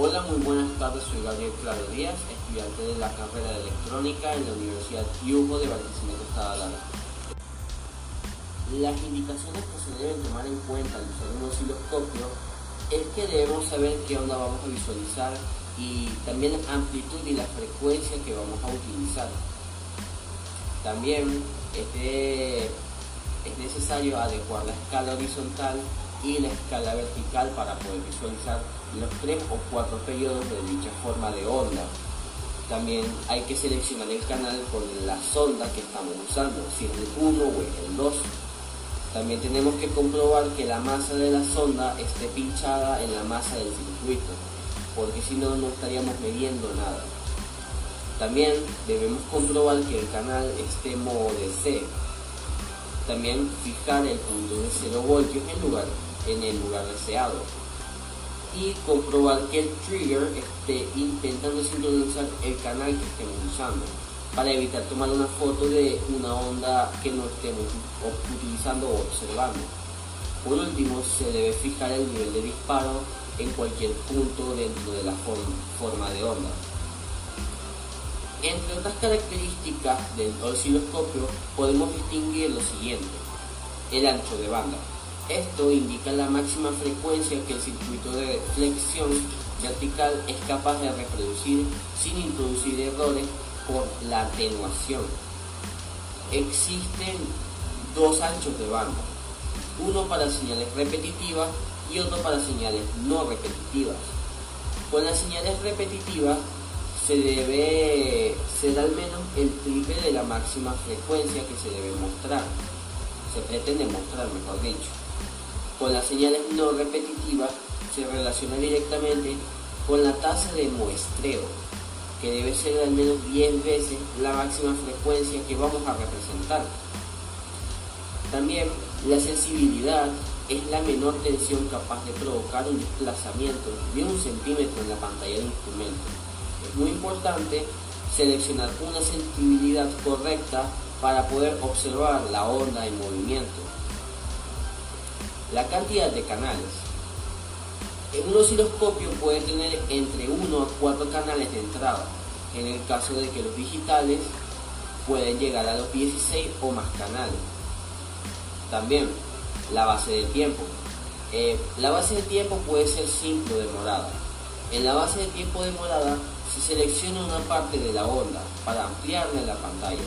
Hola, muy buenas tardes, soy Gabriel Claro Díaz, estudiante de la carrera de electrónica en la Universidad Yugo de Barquisimeto, Estado Lara. Las indicaciones que se deben tomar en cuenta al usar un osciloscopio es que debemos saber qué onda vamos a visualizar y también la amplitud y la frecuencia que vamos a utilizar. También es necesario adecuar la escala horizontal y la escala vertical para poder visualizar los tres o cuatro periodos de dicha forma de onda. También hay que seleccionar el canal con la sonda que estamos usando, si es el 1 o es el 2. También tenemos que comprobar que la masa de la sonda esté pinchada en la masa del circuito, porque si no, no estaríamos midiendo nada. También debemos comprobar que el canal esté modo DC. También fijar el punto de 0 voltios en lugar en el lugar deseado y comprobar que el trigger esté intentando sincronizar el canal que estemos usando para evitar tomar una foto de una onda que no estemos utilizando o observando. Por último, se debe fijar el nivel de disparo en cualquier punto dentro de la forma de onda. Entre otras características del osciloscopio podemos distinguir lo siguiente. El ancho de banda. Esto indica la máxima frecuencia que el circuito de flexión vertical es capaz de reproducir sin introducir errores por la atenuación. Existen dos anchos de banda, uno para señales repetitivas y otro para señales no repetitivas. Con las señales repetitivas se debe ser al menos el triple de la máxima frecuencia que se debe mostrar, se pretende mostrar mejor dicho con las señales no repetitivas se relaciona directamente con la tasa de muestreo, que debe ser al menos 10 veces la máxima frecuencia que vamos a representar. También la sensibilidad es la menor tensión capaz de provocar un desplazamiento de un centímetro en la pantalla del instrumento. Es muy importante seleccionar una sensibilidad correcta para poder observar la onda en movimiento la cantidad de canales. En un osciloscopio puede tener entre 1 a 4 canales de entrada, en el caso de que los digitales pueden llegar a los 16 o más canales. También la base de tiempo. Eh, la base de tiempo puede ser simple o demorada. En la base de tiempo demorada se selecciona una parte de la onda para ampliarla en la pantalla.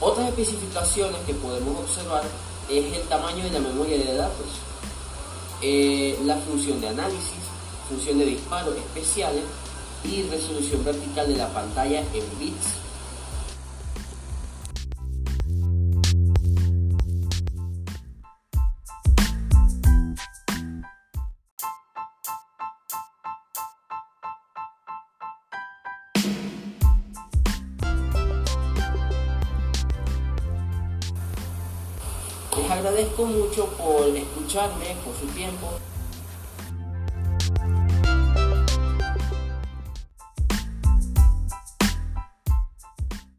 Otras especificaciones que podemos observar es el tamaño de la memoria de datos, eh, la función de análisis, función de disparo especiales y resolución vertical de la pantalla en bits Les agradezco mucho por escucharme, por su tiempo